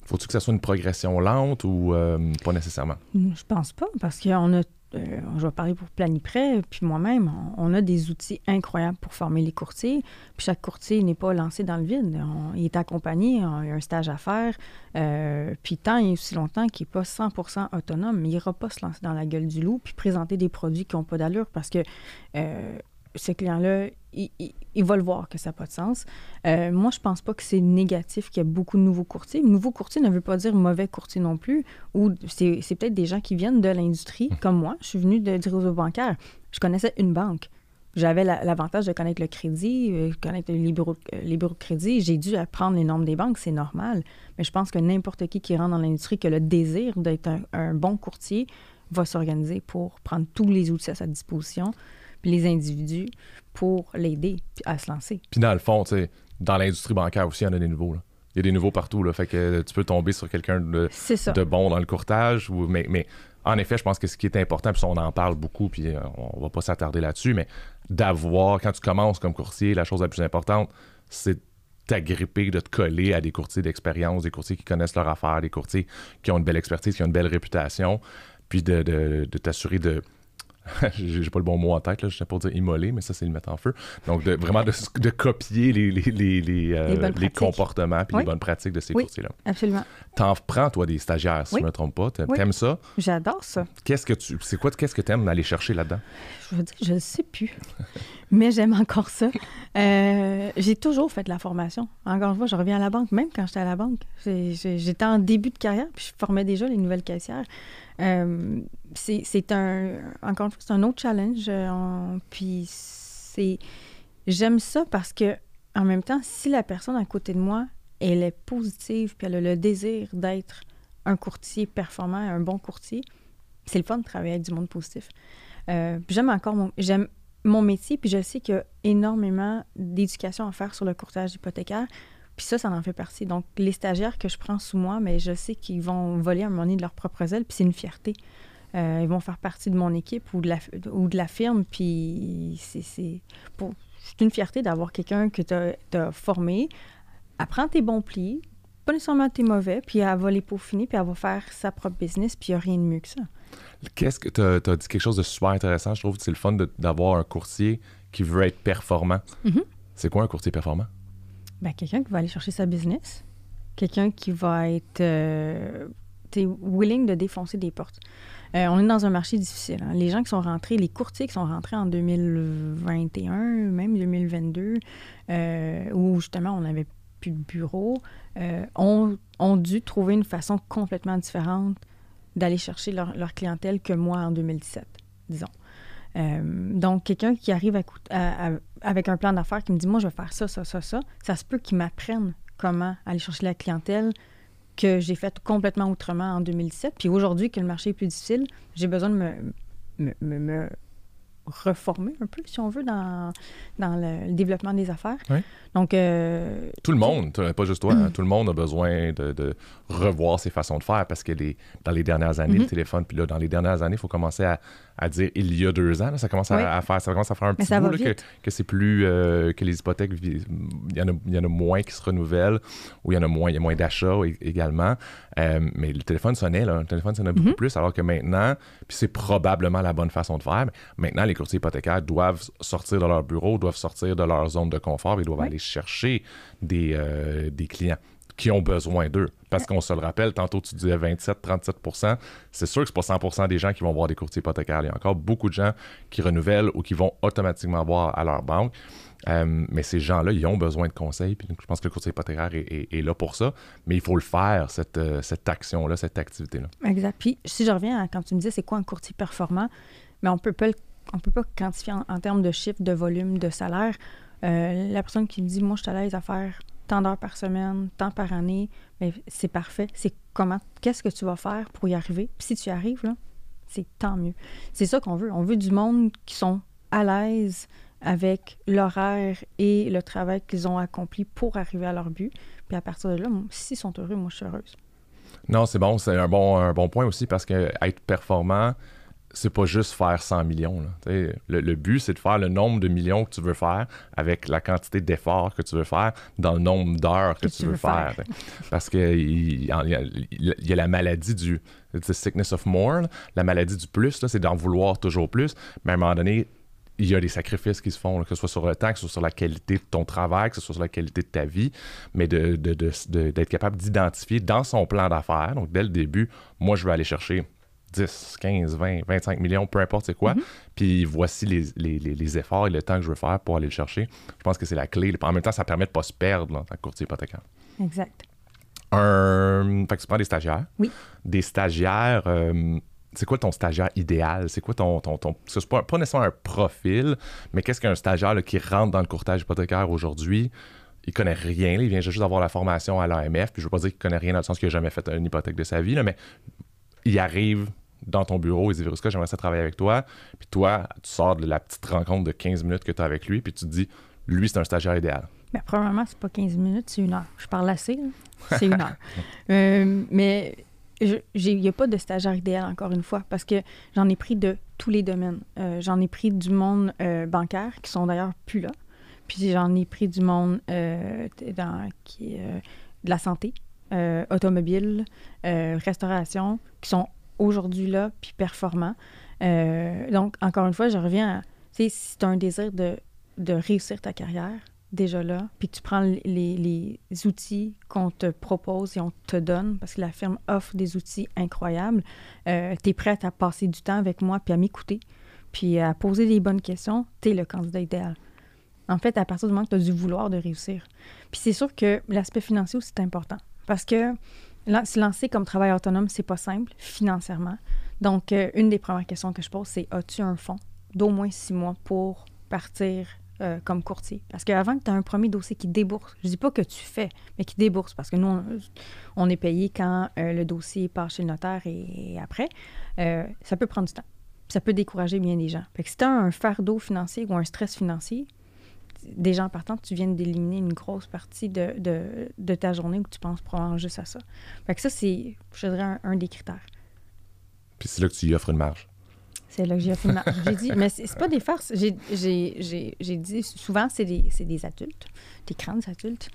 faut-tu que ça soit une progression lente ou euh, pas nécessairement? Je pense pas, parce qu'on a je vais parler pour Planiprêt, puis moi-même, on, a des outils incroyables pour former les courtiers. Puis chaque courtier n'est pas lancé dans le vide. il est accompagné, il a un stage à faire. Euh, puis tant et aussi longtemps qu'il n'est pas 100% autonome, il n'ira pas se lancer dans la gueule du loup puis présenter des produits qui n'ont pas d'allure parce que euh, ce client-là, il, va le voir que ça n'a pas de sens. Euh, moi, je pense pas que c'est négatif qu'il y ait beaucoup de nouveaux courtiers. Nouveau courtier ne veut pas dire mauvais courtier non plus. Ou c'est, peut-être des gens qui viennent de l'industrie, mmh. comme moi. Je suis venue de, du réseau bancaire. Je connaissais une banque. J'avais l'avantage de connaître le crédit, euh, connaître les bureaux, euh, les bureaux de crédit. J'ai dû apprendre les normes des banques, c'est normal. Mais je pense que n'importe qui qui rentre dans l'industrie, qui a le désir d'être un bon courtier, va s'organiser pour prendre tous les outils à sa disposition les individus pour l'aider à se lancer. Puis dans le fond, dans l'industrie bancaire aussi, il y en a des nouveaux. Il y a des nouveaux partout. Là, fait que tu peux tomber sur quelqu'un de, de, bon dans le courtage. Ou, mais, mais en effet, je pense que ce qui est important, puis on en parle beaucoup, puis euh, on va pas s'attarder là-dessus, mais d'avoir, quand tu commences comme courtier, la chose la plus importante, c'est t'agripper, de te coller à des courtiers d'expérience, des courtiers qui connaissent leur affaire, des courtiers qui ont une belle expertise, qui ont une belle réputation, puis de, de t'assurer de, j'ai pas le bon mot en tête, là, je sais pas dire immoler, mais ça, c'est le mettre en feu. Donc, de, vraiment de, copier les, les, les, les, euh, comportements puis les bonnes pratiques de ces oui, courtiers-là. Absolument. T'en prends, toi, des stagiaires, si je me trompe pas. T'aimes ça? J'adore ça. Qu'est-ce que tu. C'est quoi, qu'est-ce que t'aimes d'aller chercher là-dedans? Je veux dire, je ne sais plus. mais j'aime encore ça. Euh, j'ai toujours fait de la formation. Encore une fois, je reviens à la banque, même quand j'étais à la banque. J'étais en début de carrière, puis je formais déjà les nouvelles caissières. Euh, c'est un, encore une fois, c'est un autre challenge. Euh, puis c'est, j'aime ça parce que, en même temps, si la personne à côté de moi, elle est positive, puis elle a le désir d'être un courtier performant, un bon courtier, c'est le fun de travailler avec du monde positif. Euh, j'aime encore mon, j'aime mon métier, puis je sais qu'il y a énormément d'éducation à faire sur le courtage hypothécaire. Puis ça, ça en fait partie. Donc, les stagiaires que je prends sous moi, mais je sais qu'ils vont voler un moment donné de leur propre ailes, puis c'est une fierté. Euh, ils vont faire partie de mon équipe ou de la, ou de la firme, puis c'est une fierté d'avoir quelqu'un que tu as, formé, à prendre tes bons plis, pas nécessairement tes mauvais, puis à voler pour finir, puis à va faire sa propre business, puis il n'y a rien de mieux que ça. Qu'est-ce que tu as, dit quelque chose de super intéressant, je trouve que c'est le fun d'avoir un courtier qui veut être performant. Mm-hmm. C'est quoi un courtier performant? Ben, quelqu'un qui va aller chercher sa business, quelqu'un qui va être euh, willing de défoncer des portes. Euh, on est dans un marché difficile. Hein. Les gens qui sont rentrés, les courtiers qui sont rentrés en 2021, même 2022, euh, où justement on n'avait plus de bureau, euh, ont, ont, dû trouver une façon complètement différente d'aller chercher leur, leur, clientèle que moi en 2017, disons. Euh, donc, quelqu'un qui arrive avec un plan d'affaires qui me dit, moi, je vais faire ça, ça, ça, ça, ça se peut qu'il m'apprenne comment aller chercher la clientèle que j'ai fait complètement autrement en 2017. Puis aujourd'hui, que le marché est plus difficile, j'ai besoin de me, me, me reformer un peu, si on veut, dans, dans le, développement des affaires. Donc. Euh, tout le monde, pas juste toi, hein, tout le monde a besoin de, de, revoir ses façons de faire parce que les, dans les dernières années, le mm-hmm. téléphone, puis là, dans les dernières années, il faut commencer à, à, dire il y a deux ans, ça, commence à, faire, ça commence à faire un petit bout que, que c'est plus. Euh, que les hypothèques, il y, en a, il y en a moins qui se renouvellent ou il y en a moins, il y a moins d'achats également. Euh, mais le téléphone sonnait, là, le téléphone sonnait beaucoup mm-hmm. plus, alors que maintenant, puis c'est probablement la bonne façon de faire, mais maintenant, les courtiers hypothécaires doivent sortir de leur bureau, doivent sortir de leur zone de confort et doivent aller chercher des, euh, des clients qui ont besoin d'eux. Parce qu'on se le rappelle, tantôt tu disais 27-37% c'est sûr que c'est pas 100% des gens qui vont voir des courtiers hypothécaires. Il y a encore beaucoup de gens qui renouvellent ou qui vont automatiquement voir à leur banque. Euh, mais ces gens-là, ils ont besoin de conseils. Puis je pense que le courtier hypothécaire est, là pour ça. Mais il faut le faire, cette, euh, cette action-là, cette activité-là. Exact. Puis si je reviens à quand tu me disais c'est quoi un courtier performant, mais on peut pas on peut pas quantifier en, termes de chiffre, de volume, de salaire. Euh, la personne qui me dit, moi, je suis à l'aise à faire tant d'heures par semaine, tant par année, mais c'est parfait. C'est comment, qu'est-ce que tu vas faire pour y arriver? Puis si tu arrives, là, c'est tant mieux. C'est ça qu'on veut. On veut du monde qui sont à l'aise avec l'horaire et le travail qu'ils ont accompli pour arriver à leur but. Puis à partir de là, s'ils sont heureux, moi, je suis heureuse. Non, c'est bon. C'est un bon, un bon point aussi parce que être performant, c'est pas juste faire 100 millions. Le, le, but, c'est de faire le nombre de millions que tu veux faire avec la quantité d'efforts que tu veux faire dans le nombre d'heures que, tu, veux, faire. Parce qu'il y, y, a la maladie du the sickness of more, la maladie du plus, c'est d'en vouloir toujours plus. Mais à un moment donné, il y a des sacrifices qui se font, que ce soit sur le temps, que ce soit sur la qualité de ton travail, que ce soit sur la qualité de ta vie, mais d'être de, de, capable d'identifier dans son plan d'affaires. Donc, dès le début, moi, je vais aller chercher 10, 15, 20, 25 millions, peu importe c'est quoi. Mm-hmm. Puis voici les, les, les, efforts et le temps que je veux faire pour aller le chercher. Je pense que c'est la clé. En même temps, ça permet de ne pas se perdre dans ta courtier hypothécaire. Exact. Un... Fait que tu prends des stagiaires. Oui. Des stagiaires. Euh, c'est quoi ton stagiaire idéal? C'est quoi ton. ton, ton... C'est pas, pas, nécessairement un profil, mais qu'est-ce qu'un stagiaire qui rentre dans le courtage hypothécaire aujourd'hui? Il connaît rien, il vient juste d'avoir la formation à l'AMF, puis je veux pas dire qu'il connaît rien dans le sens qu'il n'a jamais fait une hypothèque de sa vie, là, mais il arrive dans ton bureau, il dit Véruska, j'aimerais ça travailler avec toi. Puis toi, tu sors de la petite rencontre de 15 minutes que tu as avec lui, puis tu te dis lui, c'est un stagiaire idéal. Mais probablement, c'est pas 15 minutes, c'est une heure. Je parle assez, c'est une heure. Euh, mais il n'y a pas de stagiaire idéal, encore une fois, parce que j'en ai pris de tous les domaines. Euh, j'en ai pris du monde euh, bancaire, qui sont d'ailleurs plus là. Puis j'en ai pris du monde dans, qui, de la santé, automobile, restauration, qui sont aujourd'hui là, puis performants. donc, encore une fois, je reviens à, si tu as un désir de, réussir ta carrière, déjà là, puis tu prends les, les outils qu'on te propose et on te donne, parce que la firme offre des outils incroyables, euh, tu es prête à passer du temps avec moi, puis à m'écouter, puis à poser des bonnes questions, tu es le candidat idéal. En fait, à partir du moment que tu as du vouloir de réussir. Puis c'est sûr que l'aspect financier aussi, c'est important, parce que se lancer comme travail autonome, c'est pas simple financièrement. Donc, euh, une des premières questions que je pose, c'est as-tu un fonds d'au moins six mois pour partir euh, comme courtier? Parce qu'avant que tu as un premier dossier qui débourse, je dis pas que tu fais, mais qui débourse, parce que nous, on, est payé quand euh, le dossier part chez le notaire et, après, ça peut prendre du temps. Ça peut décourager bien des gens. Si tu as un fardeau financier ou un stress financier, des gens partant, tu viens d'éliminer une grosse partie de, de, ta journée où tu penses probablement juste à ça. Fait que ça, c'est, je dirais, un, un des critères. Puis c'est là que tu y offres une marge. C'est là que j'ai fait J'ai dit, mais c'est pas des farces. J'ai dit souvent, c'est des, des, adultes, des grands adultes.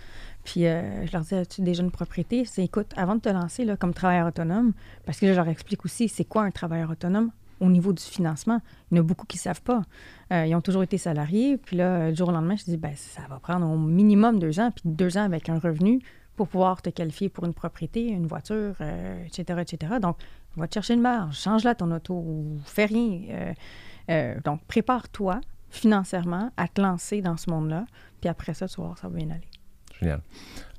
Puis euh, je leur dis, as-tu déjà une propriété? C'est écoute, avant de te lancer là, comme travailleur autonome, parce que je leur explique aussi c'est quoi un travailleur autonome? Au niveau du financement. Il y en a beaucoup qui ne savent pas. Euh, ils ont toujours été salariés. Puis là, du jour au lendemain, je dis, ben, ça va prendre au minimum deux ans, puis deux ans avec un revenu pour pouvoir te qualifier pour une propriété, une voiture, etc., euh, etc. Donc, va te chercher une marge, change-la ton auto ou fais rien. Euh, donc, prépare-toi financièrement à te lancer dans ce monde-là. Puis après ça, tu vas voir, ça va bien aller. Génial.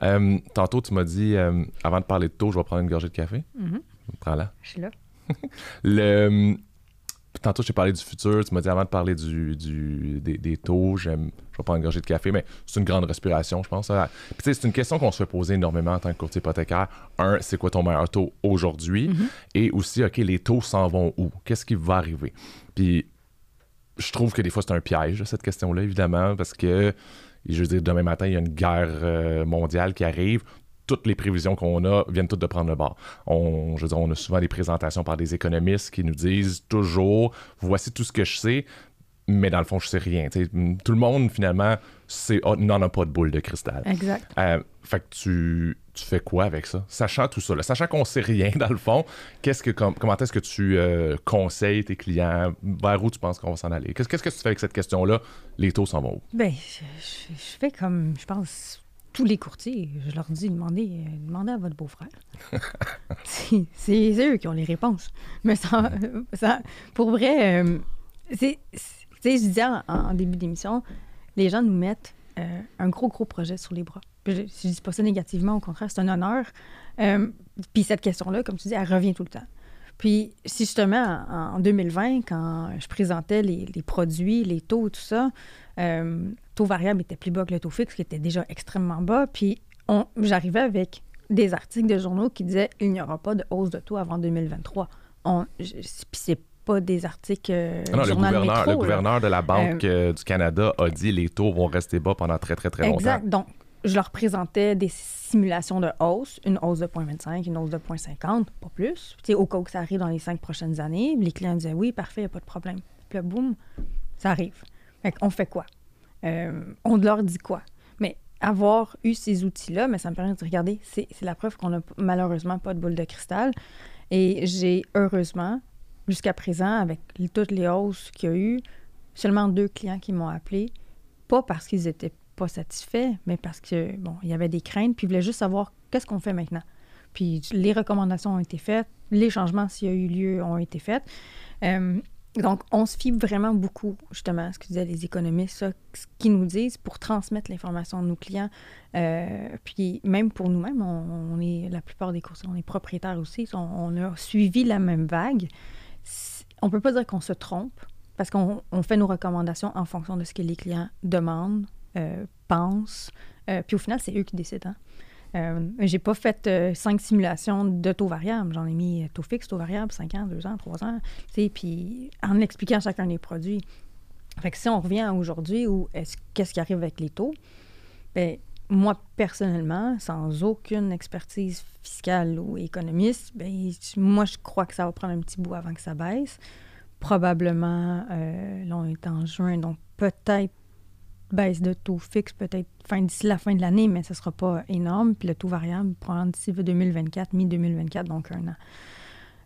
Euh, tantôt, tu m'as dit, avant de parler de taux, je vais prendre une gorgée de café. Mm-hmm. Prends-la. Je suis là. le, tantôt, je t'ai parlé du futur. Tu m'as dit avant de parler du, des, taux, j'aime, je vais une gorgée de café, mais c'est une grande respiration, je pense. c'est une question qu'on se fait poser énormément en tant que courtier hypothécaire. Un, c'est quoi ton meilleur taux aujourd'hui? Mm-hmm. Et aussi, OK, les taux s'en vont où? Qu'est-ce qui va arriver? Puis, je trouve que des fois, c'est un piège, cette question-là, évidemment, parce que je veux dire, demain matin, il y a une guerre euh, mondiale qui arrive toutes les prévisions qu'on a viennent toutes de prendre le bord. On, je veux dire, on a souvent des présentations par des économistes qui nous disent toujours voici tout ce que je sais, mais dans le fond, je sais rien. tout le monde, finalement, oh, n'en a pas de boule de cristal. Exact. Euh, fait que tu, tu, fais quoi avec ça? Sachant tout ça, sachant qu'on sait rien, dans le fond, qu'est-ce que, comment est-ce que tu euh, conseilles tes clients? Vers où tu penses qu'on va s'en aller? Qu'est-ce, que tu fais avec cette question-là? Les taux s'en vont où? Bien, je, je, fais comme, je pense, tous les courtiers, je leur dis demandez, demandez à votre beau-frère. c'est eux qui ont les réponses. Mais ça, pour vrai, euh, c'est, je disais en, début d'émission, les gens nous mettent euh, un gros, gros projet sur les bras. Je ne dis pas ça négativement, au contraire, c'est un honneur. Euh, puis cette question-là, comme tu dis, elle revient tout le temps. Puis, si justement, en, 2020, quand je présentais les, produits, les taux, tout ça, euh, taux variable était plus bas que le taux fixe, qui était déjà extrêmement bas. Puis, j'arrivais avec des articles de journaux qui disaient il n'y aura pas de hausse de taux avant 2023. On, puis c'est pas des articles euh, Ah non, le gouverneur, Métro, le gouverneur de la Banque euh, du Canada a dit les taux vont rester bas pendant très, très, très longtemps. Exact. Donc, je leur présentais des simulations de hausse, une hausse de 0,25, une hausse de 0,50, pas plus. Tu sais, au cas où ça arrive dans les cinq prochaines années, les clients disaient oui, parfait, il n'y a pas de problème. Puis là, boum, ça arrive. On fait quoi? Euh, on leur dit quoi? Mais avoir eu ces outils-là, mais ça me permet de regarder, c'est la preuve qu'on n'a malheureusement pas de boule de cristal. Et j'ai heureusement, jusqu'à présent, avec toutes les hausses qu'il y a eu, seulement deux clients qui m'ont appelé, pas parce qu'ils étaient pas satisfaits, mais parce que bon, il y avait des craintes, puis ils voulaient juste savoir qu'est-ce qu'on fait maintenant. Puis les recommandations ont été faites, les changements s'il y a eu lieu ont été faits. Euh, donc, on se fie vraiment beaucoup, justement, à ce que disaient les économistes, ce qu'ils nous disent pour transmettre l'information à nos clients. Euh, puis même pour nous-mêmes, on, est, la plupart des courtiers, on est propriétaires aussi, on, a suivi la même vague. On peut pas dire qu'on se trompe, parce qu'on on fait nos recommandations en fonction de ce que les clients demandent, euh, pensent. Euh, puis au final, c'est eux qui décident. Hein. Euh, j'ai pas fait euh, cinq simulations de taux variables. J'en ai mis euh, taux fixe, taux variable, 5 ans, 2 ans, 3 ans. Puis en expliquant chacun des produits. Fait que si on revient à aujourd'hui, ou est-ce- qu'est-ce qui arrive avec les taux? Ben, moi, personnellement, sans aucune expertise fiscale ou économiste, ben, moi, je crois que ça va prendre un petit bout avant que ça baisse. Probablement, euh, là, on est en juin, donc peut-être baisse de taux fixe, peut-être fin d'ici la fin de l'année, mais ce ne sera pas énorme. Puis le taux variable, probablement d'ici 2024, mi-2024, donc un an.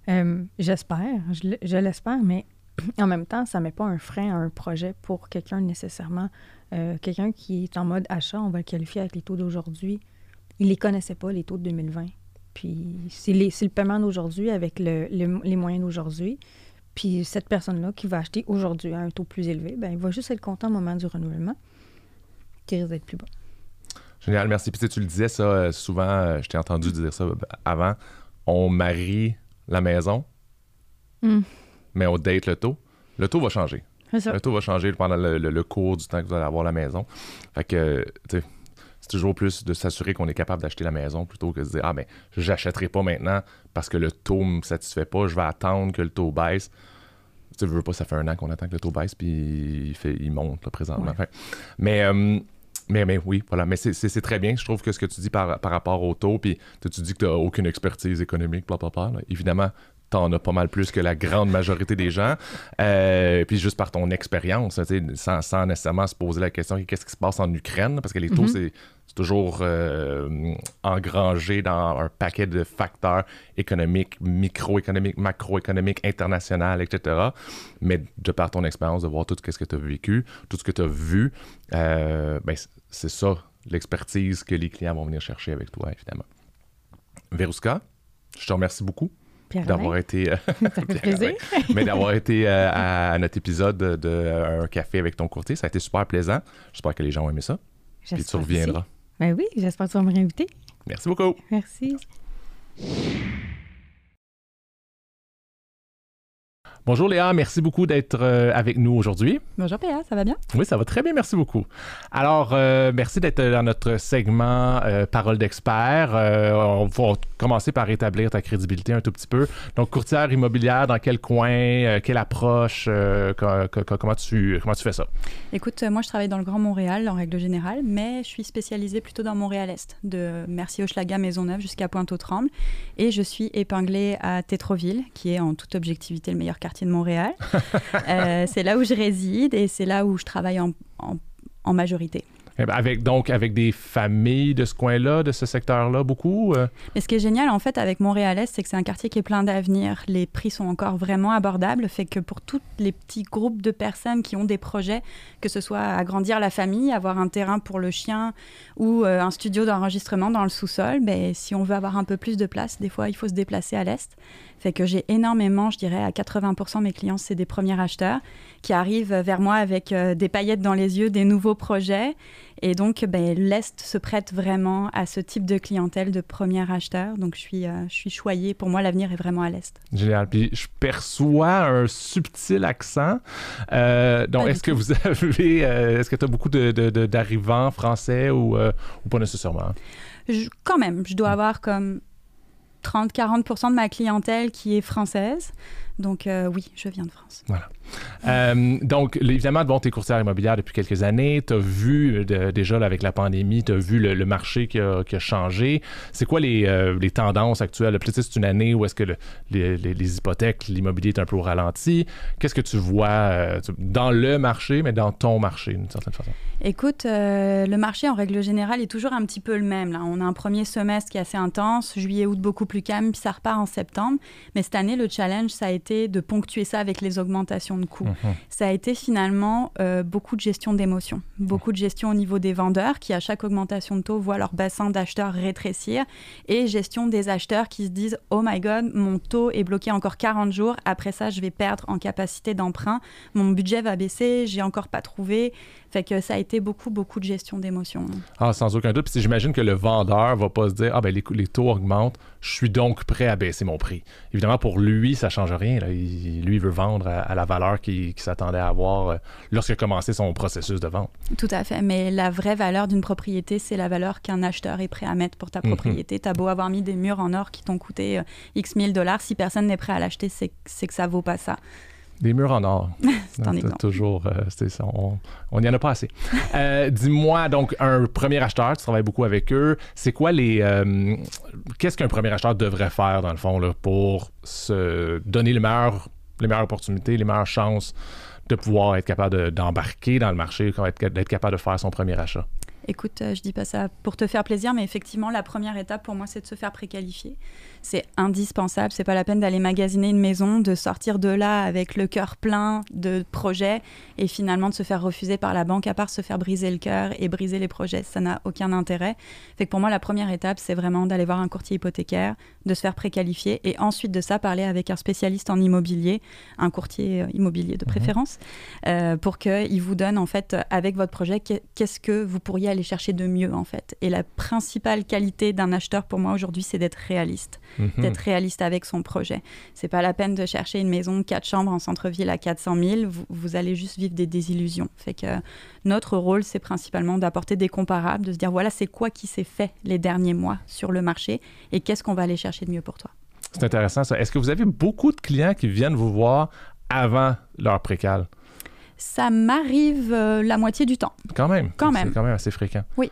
Euh, J'espère, je, l'espère, mais en même temps, ça ne met pas un frein à un projet pour quelqu'un nécessairement. Euh, quelqu'un qui est en mode achat, on va le qualifier avec les taux d'aujourd'hui. Il les connaissait pas, les taux de 2020. Puis c'est le paiement d'aujourd'hui avec le- le- les moyens d'aujourd'hui. Puis cette personne-là qui va acheter aujourd'hui à un taux plus élevé, ben, il va juste être content au moment du renouvellement, qui risque d'être plus bas. Génial, merci. Puis tu le disais ça euh, souvent, euh, je t'ai entendu dire ça euh, avant. On marie la maison, Mm. mais on date le taux. Le taux va changer. Ça. Le taux va changer pendant le, le- le cours du temps que vous allez avoir la maison. Fait que, tu sais, c'est toujours plus de s'assurer qu'on est capable d'acheter la maison plutôt que de se dire, ah, ben, j'achèterai pas maintenant parce que le taux me satisfait pas, je vais attendre que le taux baisse. Tu veux pas, ça fait un an qu'on attend que le taux baisse, puis il, fait, il monte là, présentement. Ouais. Fait- mais, euh, mais, mais oui, voilà. Mais c'est- très bien. Je trouve que ce que tu dis par, par rapport au taux, puis tu dis que tu n'as aucune expertise économique, bla, bla, bla, là. évidemment, t'en as pas mal plus que la grande majorité des gens. Euh, puis juste par ton expérience, tu sais, sans, sans nécessairement se poser la question qu'est-ce qui se passe en Ukraine, parce que les taux, c'est c'est toujours euh, engrangé dans un paquet de facteurs économiques, microéconomiques, macroéconomiques, internationaux, etc. Mais de par ton expérience, de voir tout ce que tu as vécu, tout ce que tu as vu, euh, ben, c'est ça l'expertise que les clients vont venir chercher avec toi, évidemment. Veruska, je te remercie beaucoup d'avoir été euh, ça fait plaisir. mais d'avoir été euh, à, à notre épisode de, de, un café avec ton courtier. Ça a été super plaisant. J'espère que les gens ont aimé ça. Puis tu reviendras. aussi. Ben oui, j'espère que tu vas me réinviter. Merci beaucoup. Merci. Bonjour Léa, merci beaucoup d'être euh, avec nous aujourd'hui. Bonjour Péa, ça va bien? Oui, ça va très bien, merci beaucoup. Alors, euh, merci d'être dans notre segment euh, Parole d'expert. Euh, on va commencer par établir ta crédibilité un tout petit peu. Donc, courtière immobilière, dans quel coin, euh, quelle approche, euh, co- co- co- comment, tu, comment tu fais ça? Écoute, euh, moi je travaille dans le Grand Montréal en règle générale, mais je suis spécialisée plutôt dans Montréal-Est, de Mercier-Hochelaga, Maisonneuve jusqu'à Pointe-aux-Trembles. Et je suis épinglée à Tétroville, qui est en toute objectivité le meilleur quartier de Montréal. Euh, c'est là où je réside et c'est là où je travaille en, en- en majorité. Eh ben, Avec, donc, avec des familles de ce coin-là, de ce secteur-là, beaucoup? euh? Mais ce qui est génial en fait avec Montréal-Est, c'est que c'est un quartier qui est plein d'avenir. Les prix sont encore vraiment abordables, fait que pour tous les petits groupes de personnes qui ont des projets, que ce soit agrandir la famille, avoir un terrain pour le chien ou euh, un studio d'enregistrement dans le sous-sol, ben, si on veut avoir un peu plus de place, des fois il faut se déplacer à l'Est. Fait que j'ai énormément, je dirais à 80% de mes clients, c'est des premiers acheteurs qui arrivent vers moi avec euh, des paillettes dans les yeux, des nouveaux projets. Et donc, ben, l'Est se prête vraiment à ce type de clientèle de premiers acheteurs. Donc, je suis, euh, je suis choyée. Pour moi, l'avenir est vraiment à l'Est. Génial. Puis je perçois un subtil accent. Euh, donc, est-ce que tout. vous avez, euh, est-ce que tu as beaucoup de, de- de- d'arrivants français ou, ou pas nécessairement? Je- quand même, je dois avoir comme 30-40% de ma clientèle qui est française. Donc euh, oui, je viens de France. Voilà. Euh, donc, évidemment, bon, tu es courtière immobilière depuis quelques années. Tu as vu, euh, déjà avec la pandémie, tu as vu le, marché qui a, changé. C'est quoi les, euh, tendances actuelles? Peut-être c'est une année où est-ce que le, les, hypothèques, l'immobilier est un peu au ralenti. Qu'est-ce que tu vois dans le marché, mais dans ton marché, d'une certaine façon? Écoute, le marché, en règle générale, est toujours un petit peu le même. On a un premier semestre qui est assez intense, juillet, août beaucoup plus calme, puis ça repart en septembre. Mais cette année, le challenge, ça a été de ponctuer ça avec les augmentations de coûts. Mhm. Ça a été finalement euh, beaucoup de gestion d'émotions, beaucoup de gestion au niveau des vendeurs qui, à chaque augmentation de taux, voient leur bassin d'acheteurs rétrécir et gestion des acheteurs qui se disent Oh my God, mon taux est bloqué encore 40 jours. Après ça, je vais perdre en capacité d'emprunt. Mon budget va baisser. J'ai encore pas trouvé. Fait que ça a été beaucoup, beaucoup de gestion d'émotions. Ah, sans aucun doute. Puis j'imagine que le vendeur va pas se dire Ah, ben les, les, taux augmentent, je suis donc prêt à baisser mon prix. Évidemment, pour lui, ça change rien. Il, lui, il veut vendre à, la valeur qu'il s'attendait à avoir euh, lorsqu'il a commencé son processus de vente. Tout à fait. Mais la vraie valeur d'une propriété, c'est la valeur qu'un acheteur est prêt à mettre pour ta mhm. propriété. Tu as beau avoir mis des murs en or qui t'ont coûté euh, X mille dollars. Si personne n'est prêt à l'acheter, c'est que ça vaut pas ça. Des murs en or. c'est. Toujours, euh, ça, on n'y en a pas assez. Euh, dis-moi, donc, un premier acheteur, tu travailles beaucoup avec eux. C'est quoi les. Euh, qu'est-ce qu'un premier acheteur devrait faire, dans le fond, là, pour se donner les meilleures, les meilleures opportunités, les meilleures chances de pouvoir être capable d'embarquer dans le marché, d'être capable de faire son premier achat? Écoute, je dis pas ça pour te faire plaisir, mais effectivement, la première étape pour moi, c'est de se faire préqualifier c'est indispensable. C'est pas la peine d'aller magasiner une maison, de sortir de là avec le cœur plein de projets et finalement de se faire refuser par la banque, à part se faire briser le cœur et briser les projets. Ça n'a aucun intérêt. Fait que pour moi, la première étape, c'est vraiment d'aller voir un courtier hypothécaire, de se faire préqualifier et ensuite de ça, parler avec un spécialiste en immobilier, un courtier euh, immobilier de mhm. préférence, euh, pour qu'il vous donne en fait, avec votre projet, qu'est-ce que vous pourriez aller chercher de mieux en fait. Et la principale qualité d'un acheteur pour moi aujourd'hui, c'est d'être réaliste. Mhm. d'être réaliste avec son projet. C'est pas la peine de chercher une maison quatre chambres en centre-ville à 400 000. Vous, allez juste vivre des désillusions. Fait que notre rôle, c'est principalement d'apporter des comparables, de se dire voilà, c'est quoi qui s'est fait les derniers mois sur le marché et qu'est-ce qu'on va aller chercher de mieux pour toi? C'est intéressant ça. Est-ce que vous avez beaucoup de clients qui viennent vous voir avant leur précal? Ça m'arrive euh, la moitié du temps. Quand même. Quand même. C'est quand même assez fréquent. Oui.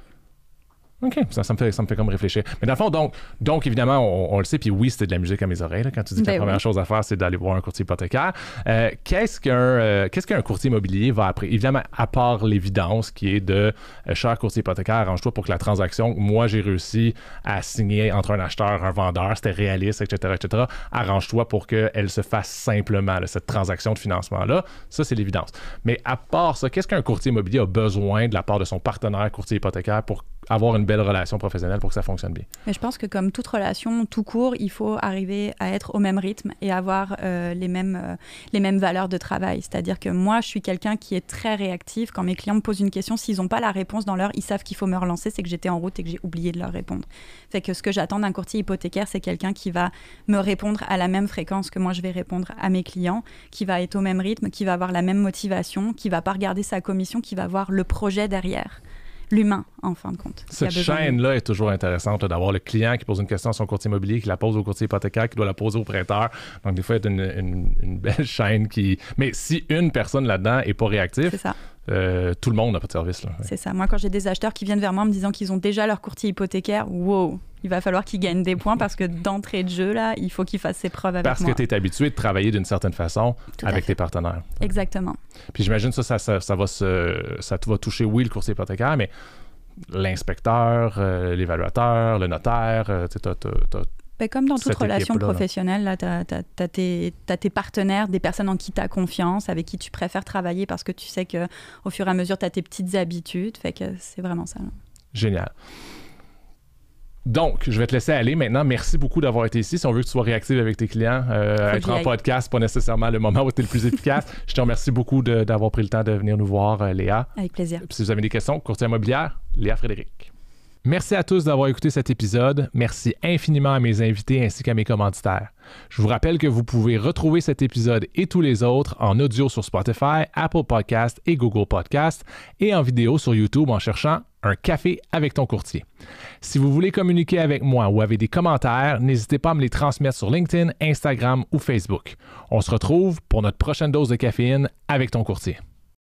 OK, ça, me fait, ça me fait comme réfléchir. Mais dans le fond, donc, donc évidemment, on, le sait, puis oui, c'était de la musique à mes oreilles. quand tu dis que la ben première chose à faire, c'est d'aller voir un courtier hypothécaire. Euh, qu'est-ce qu'un euh, qu'est-ce qu'un courtier immobilier va après? Évidemment, à part l'évidence qui est de euh, cher courtier hypothécaire, arrange-toi pour que la transaction, moi, j'ai réussi à signer entre un acheteur et un vendeur, c'était réaliste, etc., etc. Arrange-toi pour qu'elle se fasse simplement, cette transaction de financement-là. Ça, c'est l'évidence. Mais à part ça, qu'est-ce qu'un courtier immobilier a besoin de la part de son partenaire courtier hypothécaire pour avoir une belle relation professionnelle pour que ça fonctionne bien. Mais je pense que comme toute relation, tout court, il faut arriver à être au même rythme et avoir euh, les, mêmes, euh, les mêmes valeurs de travail. C'est-à-dire que moi, je suis quelqu'un qui est très réactif. Quand mes clients me posent une question, s'ils n'ont pas la réponse dans l'heure, ils savent qu'il faut me relancer, c'est que j'étais en route et que j'ai oublié de leur répondre. Fait que ce que j'attends d'un courtier hypothécaire, c'est quelqu'un qui va me répondre à la même fréquence que moi je vais répondre à mes clients, qui va être au même rythme, qui va avoir la même motivation, qui va pas regarder sa commission, qui va voir le projet derrière l'humain, en fin de compte. Cette chaîne-là est toujours intéressante, d'avoir le client qui pose une question à son courtier immobilier, qui la pose au courtier hypothécaire, qui doit la poser au prêteur. Donc, des fois, a une, belle chaîne qui... Mais si une personne là-dedans n'est pas réactive, euh, tout le monde n'a pas de service. C'est ça. Moi, quand j'ai des acheteurs qui viennent vers moi me disant qu'ils ont déjà leur courtier hypothécaire, wow, il va falloir qu'il gagne des points parce que d'entrée de jeu, là, il faut qu'il fasse ses preuves avec parce moi. Parce que tu es habitué de travailler d'une certaine façon avec tes partenaires. Exactement. Puis j'imagine ça ça, ça, ça, va se, ça va toucher, oui, le courtier hypothécaire, mais l'inspecteur, euh, l'évaluateur, le notaire, euh, tu ben, comme dans toute relation professionnelle, tu as, tes partenaires, des personnes en qui tu as confiance, avec qui tu préfères travailler parce que tu sais qu'au fur et à mesure, tu as tes petites habitudes. Fait que c'est vraiment ça. Génial. Donc, je vais te laisser aller maintenant. Merci beaucoup d'avoir été ici. Si on veut que tu sois réactive avec tes clients, euh, être en podcast, pas nécessairement le moment où tu es le plus efficace. je te remercie beaucoup d'avoir pris le temps de venir nous voir, euh, Léa. Avec plaisir. si vous avez des questions, courtier immobilière, Léa Frédéric. Merci à tous d'avoir écouté cet épisode. Merci infiniment à mes invités ainsi qu'à mes commanditaires. Je vous rappelle que vous pouvez retrouver cet épisode et tous les autres en audio sur Spotify, Apple Podcast et Google Podcast et en vidéo sur YouTube en cherchant un café avec ton courtier. Si vous voulez communiquer avec moi ou avez des commentaires, n'hésitez pas à me les transmettre sur LinkedIn, Instagram ou Facebook. On se retrouve pour notre prochaine dose de caféine avec ton courtier.